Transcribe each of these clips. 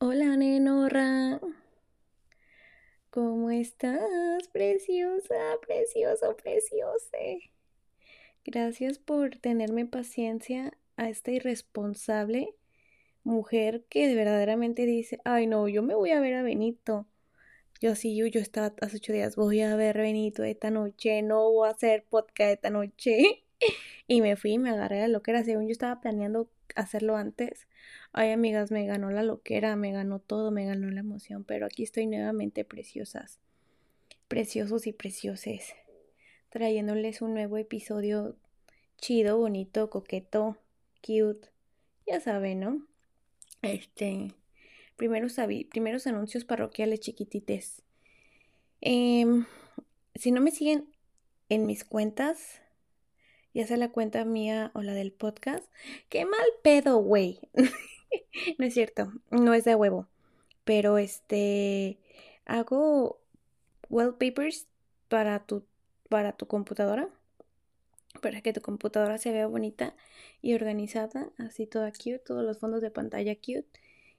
Hola, Nenorra. ¿Cómo estás? Preciosa, precioso, preciose. Gracias por tenerme paciencia a esta irresponsable mujer que verdaderamente dice, ay no, yo me voy a ver a Benito. Yo sí, yo, yo estaba hace ocho días, voy a ver a Benito esta noche, no voy a hacer podcast esta noche. y me fui y me agarré a lo que era, según yo estaba planeando hacerlo antes Ay, amigas, me ganó la loquera, me ganó todo, me ganó la emoción, pero aquí estoy nuevamente preciosas, preciosos y precioses, trayéndoles un nuevo episodio chido, bonito, coqueto, cute, ya saben, ¿no? Este, primeros, primeros anuncios parroquiales chiquitites. Em, si no me siguen en mis cuentas, ya sea la cuenta mía o la del podcast, qué mal pedo, güey. no es cierto, no es de huevo. Pero este hago wallpapers para tu para tu computadora para que tu computadora se vea bonita y organizada, así toda cute, todos los fondos de pantalla cute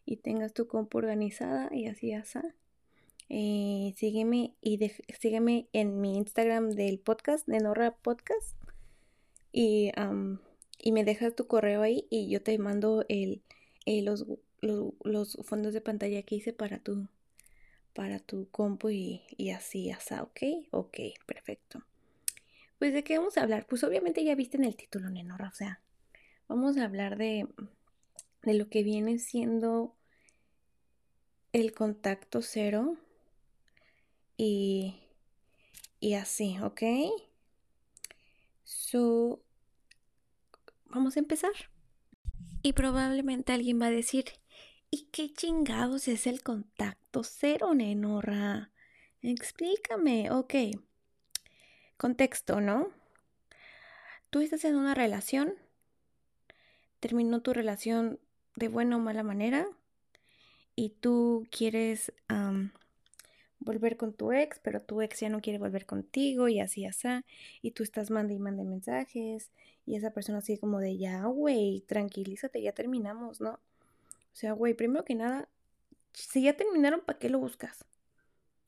y tengas tu compu organizada y así así. Eh, sígueme y sígueme en mi Instagram del podcast, de Norra Podcast. Y, y me dejas tu correo ahí y yo te mando el, eh, los, los, fondos de pantalla que hice para tu, para tu compu y, y así, así, ¿ok? Ok, perfecto. Pues de qué vamos a hablar? Pues obviamente ya viste en el título, Nenora, o sea, vamos a hablar de, de lo que viene siendo el contacto cero y, y así, ¿ok? So, vamos a empezar. Y probablemente alguien va a decir, ¿y qué chingados es el contacto cero, nenorra? Explícame, ok. Contexto, ¿no? Tú estás en una relación, terminó tu relación de buena o mala manera y tú quieres volver con tu ex, pero tu ex ya no quiere volver contigo y así, así, y tú estás manda y manda mensajes y esa persona así como de ya, güey, tranquilízate, ya terminamos, ¿no? O sea, güey, primero que nada, si ya terminaron, ¿para qué lo buscas?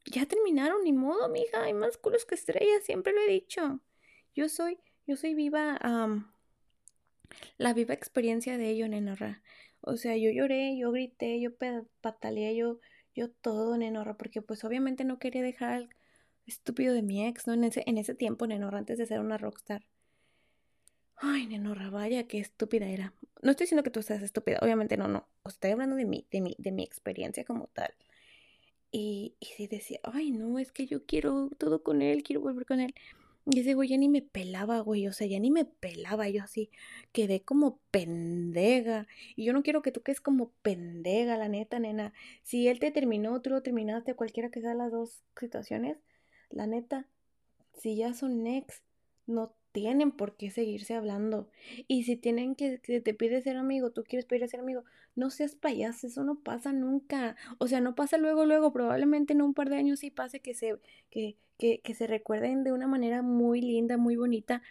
Ya terminaron, ni modo, mija, hay más culos que estrellas, siempre lo he dicho. Yo soy, yo soy viva, la viva experiencia de ello, nenarra. O sea, yo lloré, yo grité, yo pataleé, yo yo todo, Nenorra, porque pues obviamente no quería dejar al estúpido de mi ex, ¿no? En ese, en ese tiempo, Nenorra, antes de ser una rockstar. Ay, Nenorra, vaya, qué estúpida era. No estoy diciendo que tú seas estúpida, obviamente no, no. estoy hablando de mí, de mi, de mi experiencia como tal. Y, y sí decía, ay, no, es que yo quiero todo con él, quiero volver con él. Y ese güey ya ni me pelaba, güey. O sea, ya ni me pelaba. Yo así quedé como pendeja. Y yo no quiero que tú quedes como pendeja, la neta, nena. Si él te terminó, tú lo terminaste, cualquiera que sea las dos situaciones, la neta, si ya son ex, no tienen por qué seguirse hablando. Y si tienen que, que te pide ser amigo, tú quieres pedir ser amigo, no seas payaso, eso no pasa nunca. O sea, no pasa luego, luego, probablemente en un par de años sí pase que se, que, que, que se recuerden de una manera muy linda, muy bonita,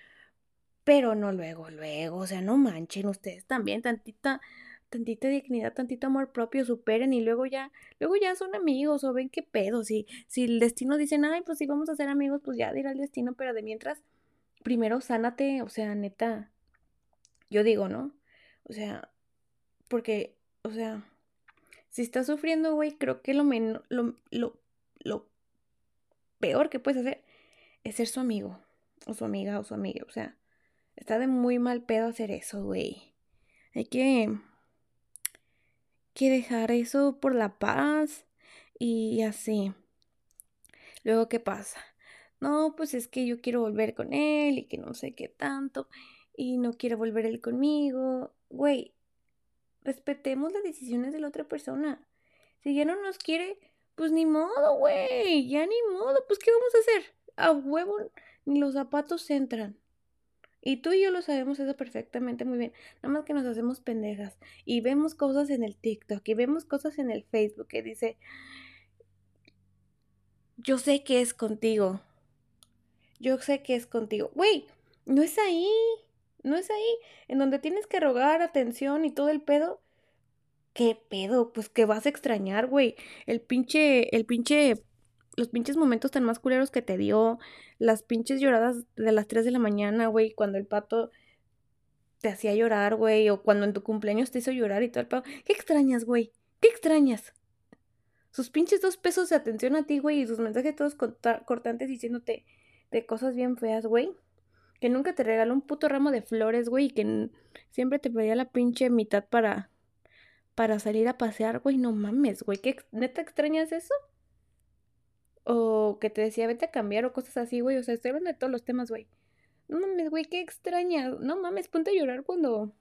pero no luego, luego, o sea, no manchen ustedes también, tantita, tantita dignidad, tantito amor propio, superen y luego ya, luego ya son amigos o ven qué pedo, si, si el destino dice, ay, pues sí vamos a ser amigos, pues ya dirá el destino, pero de mientras primero sánate, o sea, neta, yo digo, ¿no? O sea, porque, o sea, si estás sufriendo, güey, creo que lo, menos, lo, lo, lo peor que puedes hacer es ser su amigo, o su amiga, o su amiga, o sea, está de muy mal pedo hacer eso, güey. Hay que, que dejar eso por la paz y así. Luego, ¿qué pasa? No, pues es que yo quiero volver con él y que no sé qué tanto y no quiere volver él conmigo. Güey, respetemos las decisiones de la otra persona. Si ya no nos quiere, pues ni modo, güey, ya ni modo, pues ¿qué vamos a hacer? A huevo ni los zapatos entran. Y tú y yo lo sabemos eso perfectamente muy bien. Nada más que nos hacemos pendejas. Y vemos cosas en el TikTok y vemos cosas en el Facebook que dice, yo sé que es contigo yo sé que es contigo. Güey, no es ahí, no es ahí. En donde tienes que rogar atención y todo el pedo. ¿Qué pedo? Pues que vas a extrañar, güey. El pinche, el pinche, los pinches momentos tan más culeros que te dio, las pinches lloradas de las 3 de la mañana, güey, cuando el pato te hacía llorar, güey, o cuando en tu cumpleaños te hizo llorar y todo el pedo. ¿Qué extrañas, güey? ¿Qué extrañas? Sus pinches dos pesos de atención a ti, güey, y sus mensajes todos cortantes diciéndote de cosas bien feas, güey. Que nunca te regaló un puto ramo de flores, güey, y que siempre te pedía la pinche mitad para para salir a pasear, güey, no mames, güey, ¿qué neta extrañas eso? O que te decía, vete a cambiar o cosas así, güey, o sea, estoy hablando de todos los temas, güey. No mames, güey, qué extraña. No mames, ponte a llorar cuando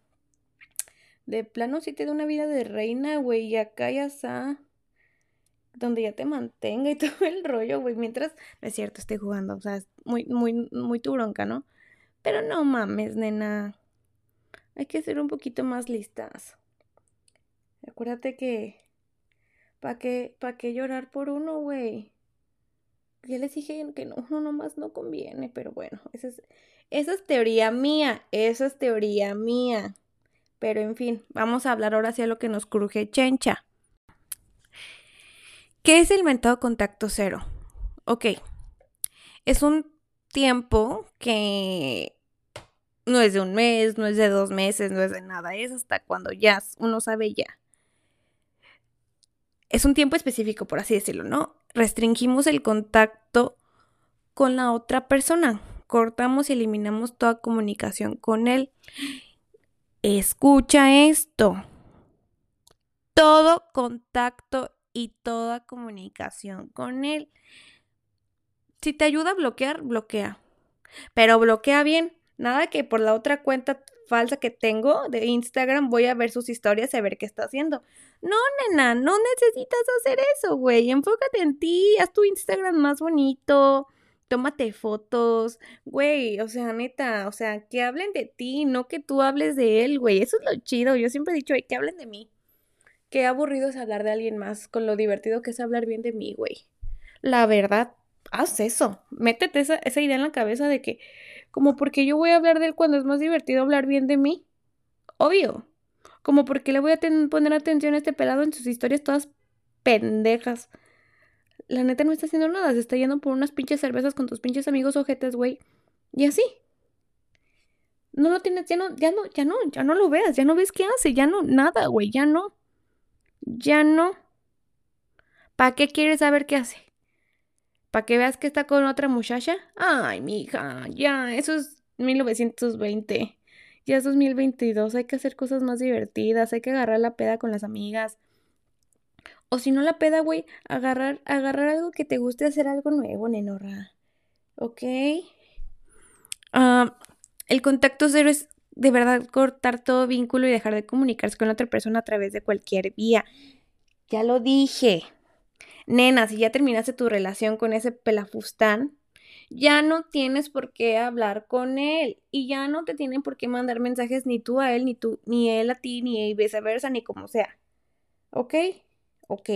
de plano sí te da una vida de reina, güey, y acá ya está donde ya te mantenga y todo el rollo, güey, mientras, no es cierto, estoy jugando, o sea, es muy, muy, muy tu bronca, ¿no? Pero no mames, nena, hay que ser un poquito más listas. Acuérdate que. ¿Para qué, pa qué llorar por uno, güey? Ya les dije que no, uno nomás no conviene, pero bueno, esa es, esa es teoría mía, esa es teoría mía. Pero en fin, vamos a hablar ahora hacia lo que nos cruje chencha. ¿Qué es el mentado contacto cero? Ok, es un tiempo que no es de un mes, no es de dos meses, no es de nada, es hasta cuando ya uno sabe ya es un tiempo específico, por así decirlo, ¿no? Restringimos el contacto con la otra persona, cortamos y eliminamos toda comunicación con él. Escucha esto. Todo contacto y toda comunicación con él. Si te ayuda a bloquear, bloquea. Pero bloquea bien. Nada que por la otra cuenta falsa que tengo de Instagram voy a ver sus historias y a ver qué está haciendo. No, nena, no necesitas hacer eso, güey. Enfócate en ti, haz tu Instagram más bonito, tómate fotos, güey. O sea, neta, o sea, que hablen de ti, no que tú hables de él, güey. Eso es lo chido. Yo siempre he dicho, que hablen de mí. Qué aburrido es hablar de alguien más con lo divertido que es hablar bien de mí, güey. La verdad, haz eso. Métete esa, esa idea en la cabeza de que como porque yo voy a hablar de él cuando es más divertido hablar bien de mí. Obvio. Como porque le voy a poner atención a este pelado en sus historias todas pendejas. La neta no está haciendo nada, se está yendo por unas pinches cervezas con tus pinches amigos ojetes, güey. Y así. No lo tienes, ya no, ya no, ya no, ya no lo veas, ya no ves qué hace, ya no, nada, güey, ya no. Ya no. ¿Para qué quieres saber qué hace? para que veas que está con otra muchacha. Ay, mija, ya, eso es 1920. Ya es 2022, hay que hacer cosas más divertidas, hay que agarrar la peda con las amigas. O si no la peda, güey, agarrar, agarrar algo que te guste hacer algo nuevo, nenorra. ¿Ok? Ah, el contacto cero es de verdad cortar todo vínculo y dejar de comunicarse con la otra persona a través de cualquier vía. Ya lo dije nena, si ya terminaste tu relación con ese pelafustán, ya no tienes por qué hablar con él y ya no te tienen por qué mandar mensajes ni tú a él, ni tú, ni él a ti, ni viceversa, ni como sea. ¿Ok? Ok.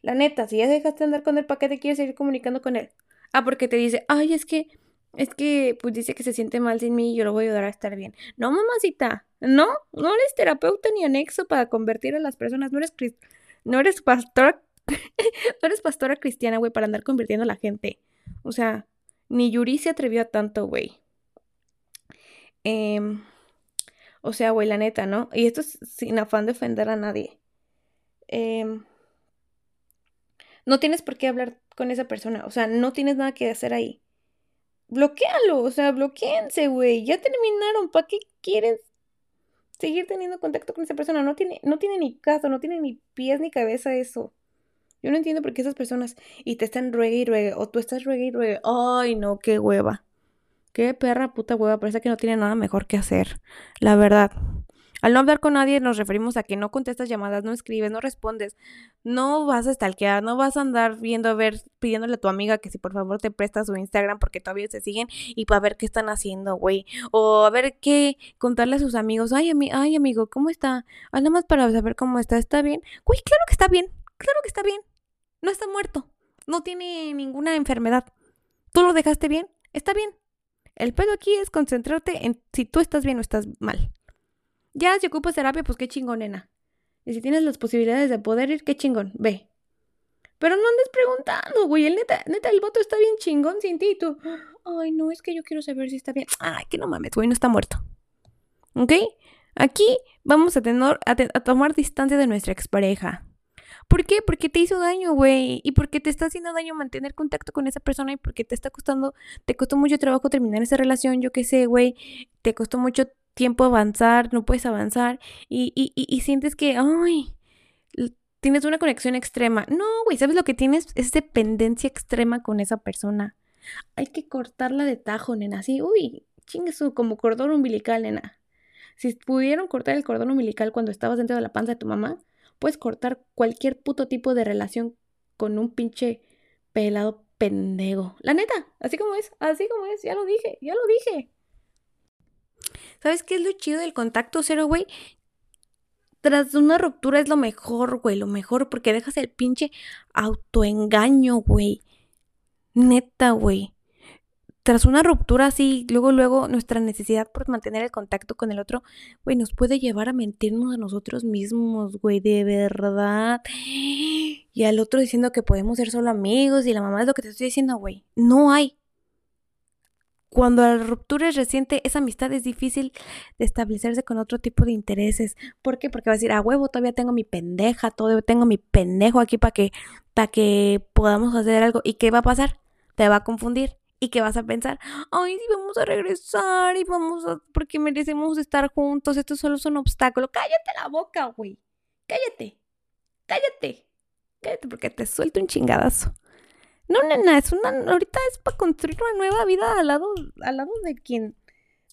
La neta, si ya dejaste de andar con él, ¿para qué te quieres seguir comunicando con él? Ah, porque te dice, ay, es que, es que, pues dice que se siente mal sin mí y yo lo voy a ayudar a estar bien. No, mamacita, no, no eres terapeuta ni anexo para convertir a las personas, no eres, no eres pastora no eres pastora cristiana, güey, para andar convirtiendo a la gente. O sea, ni Yuri se atrevió a tanto, güey. Em, o sea, güey, la neta, ¿no? Y esto es sin afán de ofender a nadie. Em, no tienes por qué hablar con esa persona. O sea, no tienes nada que hacer ahí. Bloquéalo, o sea, bloqueense, güey. Ya terminaron. ¿Para qué quieres seguir teniendo contacto con esa persona? No tiene, no tiene ni caso, no tiene ni pies ni cabeza eso. Yo no entiendo por qué esas personas y te están ruegue y ruegue, o tú estás ruegue y ruegue. Ay, no, qué hueva. Qué perra puta hueva, parece que no tiene nada mejor que hacer. La verdad. Al no hablar con nadie nos referimos a que no contestas llamadas, no escribes, no respondes, no vas a stalkear, no vas a andar viendo a ver, pidiéndole a tu amiga que si por favor te presta su Instagram porque todavía se siguen y para ver qué están haciendo, güey. O a ver qué, contarle a sus amigos, ay, ay amigo, ¿cómo está? Ah, nada más para saber cómo está, ¿está bien? Güey, claro que está bien, claro que está bien. No está muerto. No tiene ninguna enfermedad. ¿Tú lo dejaste bien? Está bien. El pedo aquí es concentrarte en si tú estás bien o estás mal. Ya, si ocupas terapia, pues qué chingonena. Y si tienes las posibilidades de poder ir, qué chingón, ve. Pero no andes preguntando, güey. El neta, neta, el voto está bien chingón sin ti. Tú, ay, no, es que yo quiero saber si está bien. Ay, que no mames, güey, no está muerto. ¿Ok? Aquí vamos a, tener, a, a tomar distancia de nuestra expareja. ¿Por qué? Porque te hizo daño, güey. Y porque te está haciendo daño mantener contacto con esa persona y porque te está costando, te costó mucho trabajo terminar esa relación, yo qué sé, güey. Te costó mucho tiempo avanzar, no puedes avanzar. Y, y, y, sientes que, ay, tienes una conexión extrema. No, güey, ¿sabes lo que tienes? Es dependencia extrema con esa persona. Hay que cortarla de tajo, nena. Así, uy, chingue su, como cordón umbilical, nena. Si pudieron cortar el cordón umbilical cuando estabas dentro de la panza de tu mamá, Puedes cortar cualquier puto tipo de relación con un pinche pelado pendejo. La neta, así como es, así como es, ya lo dije, ya lo dije. ¿Sabes qué es lo chido del contacto cero, güey? Tras una ruptura es lo mejor, güey, lo mejor, porque dejas el pinche autoengaño, güey. Neta, güey tras una ruptura así, luego, luego, nuestra necesidad por mantener el contacto con el otro, güey, nos puede llevar a mentirnos a nosotros mismos, güey, de verdad. Y al otro diciendo que podemos ser solo amigos y la mamá es lo que te estoy diciendo, güey. No hay. Cuando la ruptura es reciente, esa amistad es difícil de establecerse con otro tipo de intereses. ¿Por qué? Porque va a decir, a huevo, todavía tengo mi pendeja, todavía tengo mi pendejo aquí para que, para que podamos hacer algo. ¿Y qué va a pasar? Te va a confundir y que vas a pensar, ay, sí, vamos a regresar y vamos a, porque merecemos estar juntos, esto solo es un obstáculo. Cállate la boca, güey. Cállate. Cállate. Cállate porque te suelto un chingadazo. No, nena, es una, ahorita es para construir una nueva vida al lado, al lado de quien,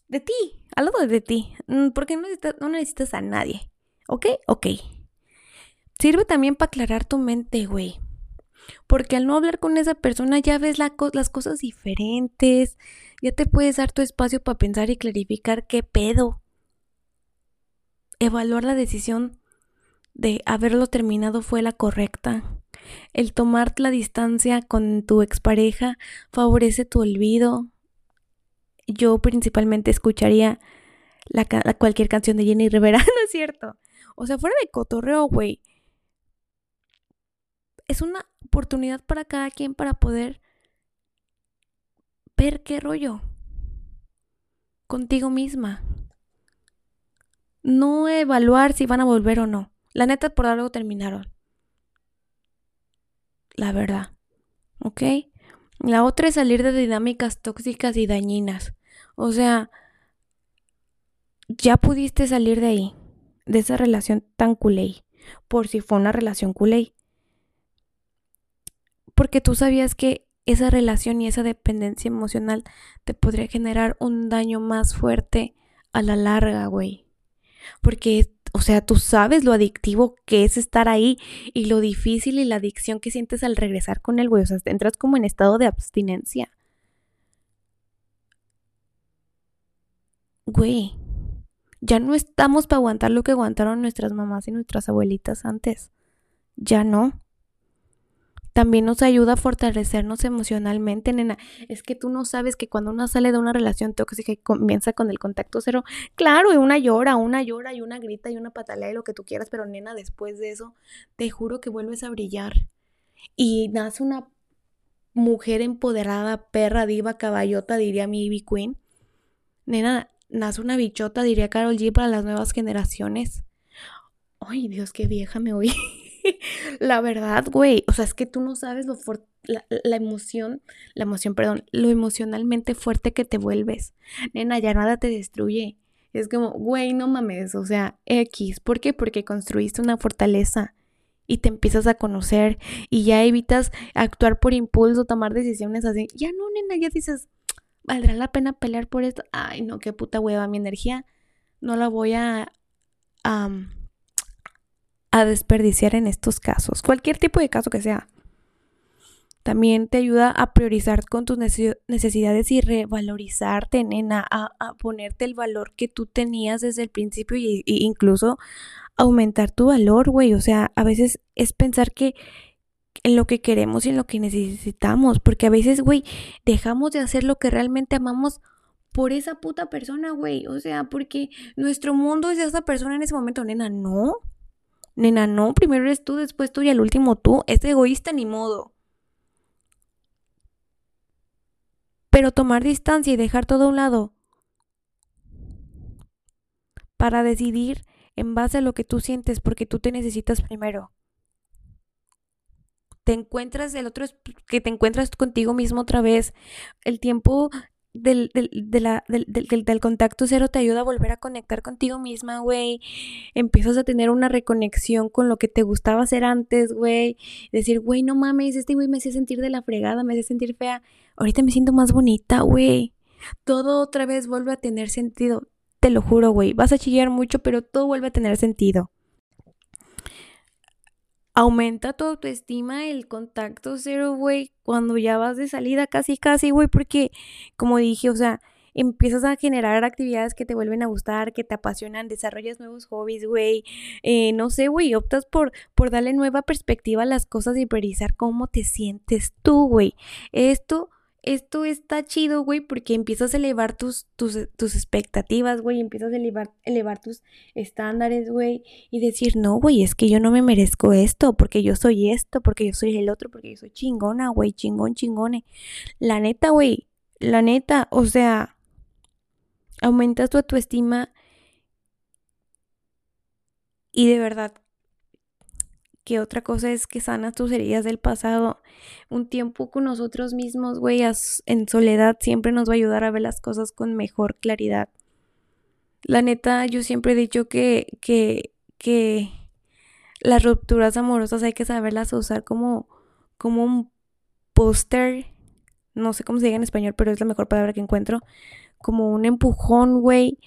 de ti, al lado de ti, mm, porque no necesitas, no necesitas a nadie. ¿Ok? Ok. Sirve también para aclarar tu mente, güey. Porque al no hablar con esa persona ya ves las cosas diferentes, ya te puedes dar tu espacio para pensar y clarificar qué pedo. Evaluar la decisión de haberlo terminado fue la correcta. El tomar la distancia con tu expareja favorece tu olvido. Yo principalmente escucharía la, cualquier canción de Jenny Rivera, ¿no es cierto? O sea, fuera de cotorreo, güey. Es una oportunidad para cada quien para poder ver qué rollo contigo misma. No evaluar si van a volver o no. La neta por algo terminaron. La verdad. ¿Ok? La otra es salir de dinámicas tóxicas y dañinas. O sea, ya pudiste salir de ahí, de esa relación tan culé, por si fue una relación culé porque tú sabías que esa relación y esa dependencia emocional te podría generar un daño más fuerte a la larga, güey. Porque, o sea, tú sabes lo adictivo que es estar ahí y lo difícil y la adicción que sientes al regresar con él, güey. O sea, entras como en estado de abstinencia. Güey, ya no estamos para aguantar lo que aguantaron nuestras mamás y nuestras abuelitas antes. Ya no también nos ayuda a fortalecernos emocionalmente, nena. Es que tú no sabes que cuando uno sale de una relación tóxica y comienza con el contacto cero, claro, y una llora, una llora y una grita y una patalea y lo que tú quieras, pero nena, después de eso, te juro que vuelves a brillar. Y nace una mujer empoderada, perra, diva, caballota, diría mi Ivy Queen. Nena, nace una bichota, diría Carol G para las nuevas generaciones. Ay, Dios, qué vieja me oí. la verdad, güey, o sea, es que tú no sabes lo fuerte, la, emoción, la emoción, perdón, lo emocionalmente fuerte que te vuelves. Nena, ya nada te destruye. Es como, güey, no mames, o sea, X. ¿Por qué? Porque construiste una fortaleza y te empiezas a conocer y ya evitas actuar por impulso, tomar decisiones así. Ya no, nena, ya dices, ¿valdrá la pena pelear por esto? Ay, no, qué puta hueva, mi energía no la voy a a desperdiciar en estos casos, cualquier tipo de caso que sea. También te ayuda a priorizar con tus necesidades y revalorizarte, nena, a, a ponerte el valor que tú tenías desde el principio e incluso aumentar tu valor, güey. O sea, a veces es pensar que en lo que queremos y en lo que necesitamos, porque a veces, güey, dejamos de hacer lo que realmente amamos por esa puta persona, güey. O sea, porque nuestro mundo es esa persona en ese momento, nena, no. Nena, no, primero eres tú, después tú y al último tú. Es egoísta ni modo. Pero tomar distancia y dejar todo a un lado para decidir en base a lo que tú sientes porque tú te necesitas primero. Te encuentras el otro que te encuentras contigo mismo otra vez. El tiempo del, del, de la, del, del, contacto cero te ayuda a volver a conectar contigo misma, güey. Empiezas a tener una reconexión con lo que te gustaba hacer antes, güey. Decir, güey, no mames, este güey me hacía sentir de la fregada, me hacía sentir fea. Ahorita me siento más bonita, güey. Todo otra vez vuelve a tener sentido. Te lo juro, güey. Vas a chillar mucho, pero todo vuelve a tener sentido aumenta tu autoestima, el contacto cero, güey, cuando ya vas de salida casi, casi, güey, porque, como dije, o sea, empiezas a generar actividades que te vuelven a gustar, que te apasionan, desarrollas nuevos hobbies, güey, eh, no sé, güey, optas por, por darle nueva perspectiva a las cosas y priorizar cómo te sientes tú, güey. Esto esto está chido, güey, porque empiezas a elevar tus, tus, tus expectativas, güey, empiezas a elevar, elevar tus estándares, güey, y decir, no, güey, es que yo no me merezco esto, porque yo soy esto, porque yo soy el otro, porque yo soy chingona, güey, chingón, chingone. La neta, güey, la neta, o sea, aumentas tu autoestima y de verdad que otra cosa es que sanas tus heridas del pasado. Un tiempo con nosotros mismos, güey, en soledad siempre nos va a ayudar a ver las cosas con mejor claridad. La neta, yo siempre he dicho que, que, que las rupturas amorosas hay que saberlas usar como, como un póster, no sé cómo se diga en español, pero es la mejor palabra que encuentro, como un empujón, güey,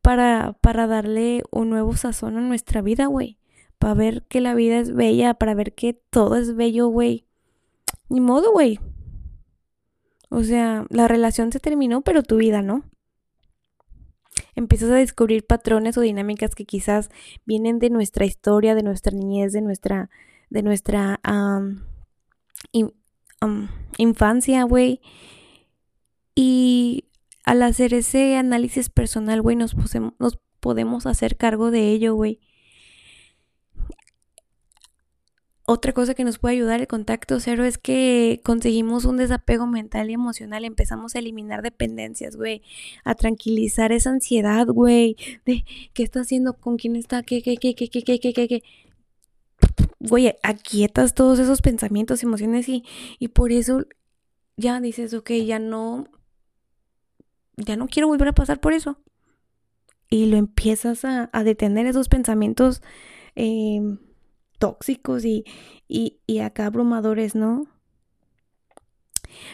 para, para darle un nuevo sazón a nuestra vida, güey para ver que la vida es bella, para ver que todo es bello, güey. Ni modo, güey. O sea, la relación se terminó, pero tu vida no. Empiezas a descubrir patrones o dinámicas que quizás vienen de nuestra historia, de nuestra niñez, de nuestra, de nuestra infancia, güey. Y al hacer ese análisis personal, güey, nos, nos podemos hacer cargo de ello, güey. Otra cosa que nos puede ayudar el contacto cero es que conseguimos un desapego mental y emocional, empezamos a eliminar dependencias, güey, a tranquilizar esa ansiedad, güey, de qué está haciendo, con quién está, qué, qué, qué, qué, qué, qué, qué, qué, qué. Güey, aquietas todos esos pensamientos, emociones y, y por eso ya dices, ok, ya no, ya no quiero volver a pasar por eso. Y lo empiezas a, a detener esos pensamientos. Eh, tóxicos y, y, y acá abrumadores, ¿no?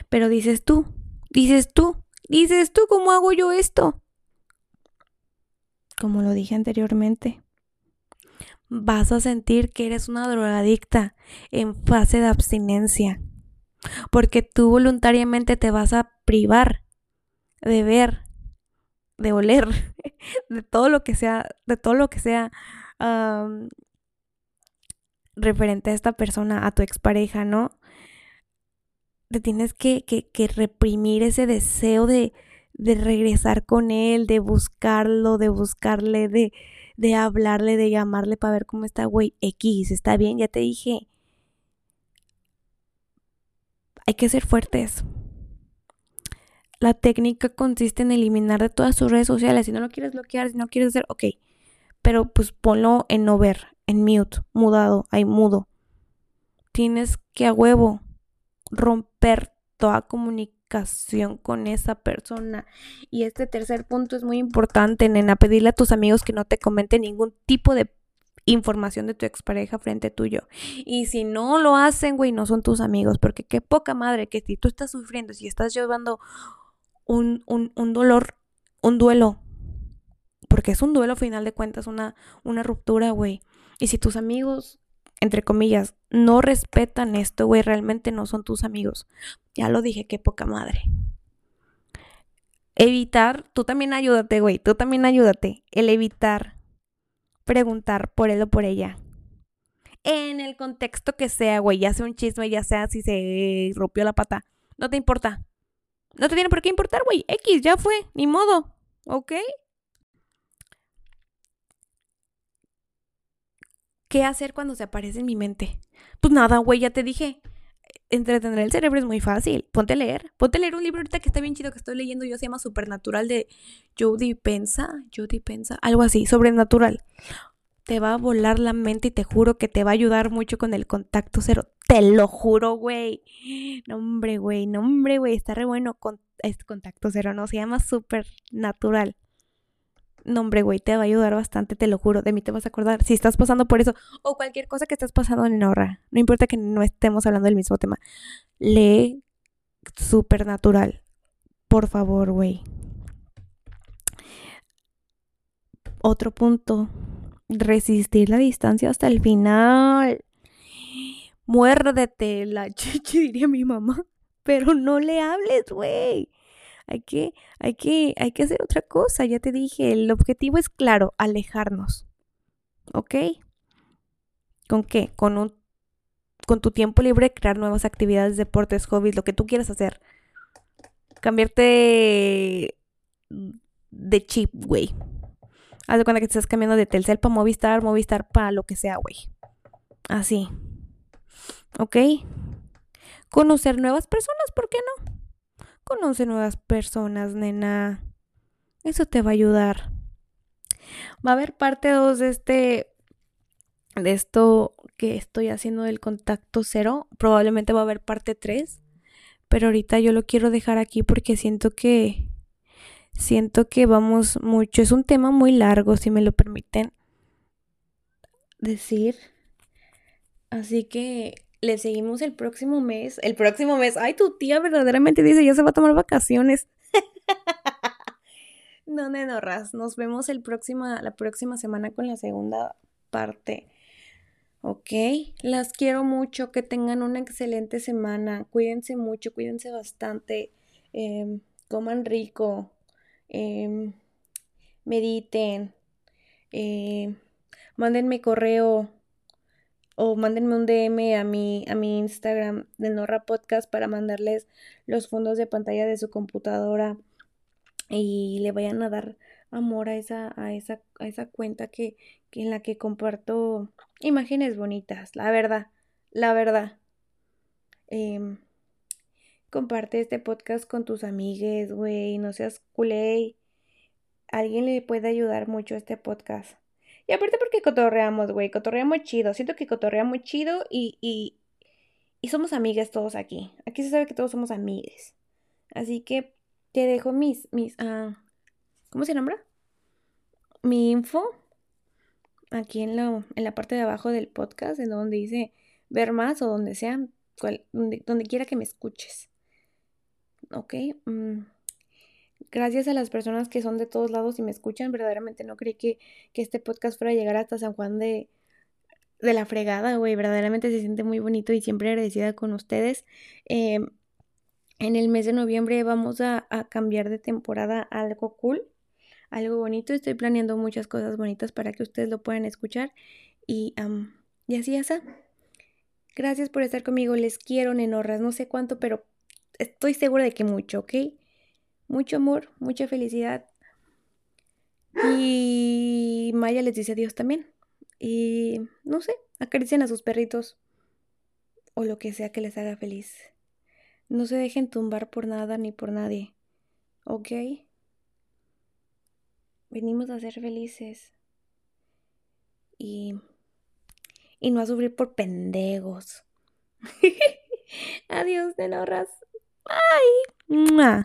Pero dices tú, dices tú, dices tú, ¿cómo hago yo esto? Como lo dije anteriormente, vas a sentir que eres una drogadicta en fase de abstinencia, porque tú voluntariamente te vas a privar de ver, de oler, de todo lo que sea, de todo lo que sea referente a esta persona, a tu expareja, ¿no? Te tienes que, que, que reprimir ese deseo de, de, regresar con él, de buscarlo, de buscarle, de, de hablarle, de llamarle para ver cómo está, güey. X, está bien, ya te dije. Hay que ser fuertes. La técnica consiste en eliminar de todas sus redes sociales. Si no lo quieres bloquear, si no quieres hacer, ok. Pero pues ponlo en no ver en mute, mudado, ahí mudo. Tienes que a huevo romper toda comunicación con esa persona. Y este tercer punto es muy importante, nena, pedirle a tus amigos que no te comenten ningún tipo de información de tu expareja frente tuyo. Y si no lo hacen, güey, no son tus amigos, porque qué poca madre que si tú estás sufriendo, si estás llevando un, un, un dolor, un duelo, porque es un duelo final de cuentas, una, una ruptura, güey. Y si tus amigos, entre comillas, no respetan esto, güey, realmente no son tus amigos. Ya lo dije, qué poca madre. Evitar, tú también ayúdate, güey, tú también ayúdate. El evitar preguntar por él o por ella. En el contexto que sea, güey, ya sea un chisme, ya sea si se rompió la pata. No te importa. No te tiene por qué importar, güey. X, ya fue, ni modo. ¿Ok? ¿Qué hacer cuando se aparece en mi mente? Pues nada, güey, ya te dije. Entretener el cerebro es muy fácil. Ponte a leer. Ponte a leer un libro ahorita que está bien chido que estoy leyendo yo. Se llama Supernatural de Jody Pensa. Jody Pensa. Algo así, sobrenatural. Te va a volar la mente y te juro que te va a ayudar mucho con el contacto cero. Te lo juro, güey. No, hombre, güey. No, hombre, güey. Está re bueno con contacto cero, ¿no? Se llama Supernatural. No, hombre, güey, te va a ayudar bastante, te lo juro. De mí te vas a acordar. Si estás pasando por eso o cualquier cosa que estés pasando en ahorra, no importa que no estemos hablando del mismo tema. Lee Supernatural. Por favor, güey. Otro punto. Resistir la distancia hasta el final. Muérdete la chichi, diría mi mamá. Pero no le hables, güey hay que, hay que, hay que hacer otra cosa. Ya te dije, el objetivo es claro, alejarnos. ¿Ok? ¿Con qué? Con un con tu tiempo libre crear nuevas actividades, deportes, hobbies, lo que tú quieras hacer. Cambiarte de chip, güey. Haz de cuenta que te estás cambiando de Telcel para Movistar, Movistar para lo que sea, güey. Así. ¿Ok? Conocer nuevas personas, ¿por qué no? Conoce nuevas personas, nena. Eso te va a ayudar. Va a haber parte 2 de este de esto que estoy haciendo del contacto cero. Probablemente va a haber parte 3. Pero ahorita yo lo quiero dejar aquí porque siento que siento que vamos mucho. Es un tema muy largo, si me lo permiten decir. Así que le seguimos el próximo mes. El próximo mes. Ay, tu tía verdaderamente dice, ya se va a tomar vacaciones. no, nenorras. Nos vemos el próxima, la próxima semana con la segunda parte. Ok, las quiero mucho, que tengan una excelente semana, cuídense mucho, cuídense bastante, em, coman rico, em, mediten, eh, mándenme correo o mándenme un DM a mi, a mi Instagram de Norra Podcast para mandarles los fondos de pantalla de su computadora y le vayan a dar amor a esa, a esa, a esa cuenta que, en la que comparto imágenes bonitas, la verdad, la verdad. Em, comparte este podcast con tus amigues, güey, no seas culé. Alguien le puede ayudar mucho a este podcast. Y aparte porque cotorreamos, güey, cotorreamos chido. Siento que cotorreamos chido y, y, y somos amigas todos aquí. Aquí se sabe que todos somos amigues. Así que te dejo mis, mis, ah, ¿cómo se nombra? Mi info aquí en la, en la parte de abajo del podcast, en donde dice ver más o donde sea, donde, quiera que me escuches. Ok. Mm. Gracias a las personas que son de todos lados y me escuchan. Verdaderamente no creí que, este podcast fuera a llegar hasta San Juan de, de la fregada, güey. Verdaderamente se siente muy bonito y siempre agradecida con ustedes. Em, en el mes de noviembre vamos a, cambiar de temporada a algo cool, algo bonito. Estoy planeando muchas cosas bonitas para que ustedes lo puedan escuchar. Y, y así. Gracias por estar conmigo. Les quiero, nenorras. No sé cuánto, pero estoy segura de que mucho, ¿ok? Mucho amor, mucha felicidad. Y Maya les dice adiós también. Y no sé, acaricien a sus perritos o lo que sea que les haga feliz. No se dejen tumbar por nada ni por nadie. ¿Ok? Venimos a ser felices. Y, y no a sufrir por pendejos. Adiós, nenorras. Bye.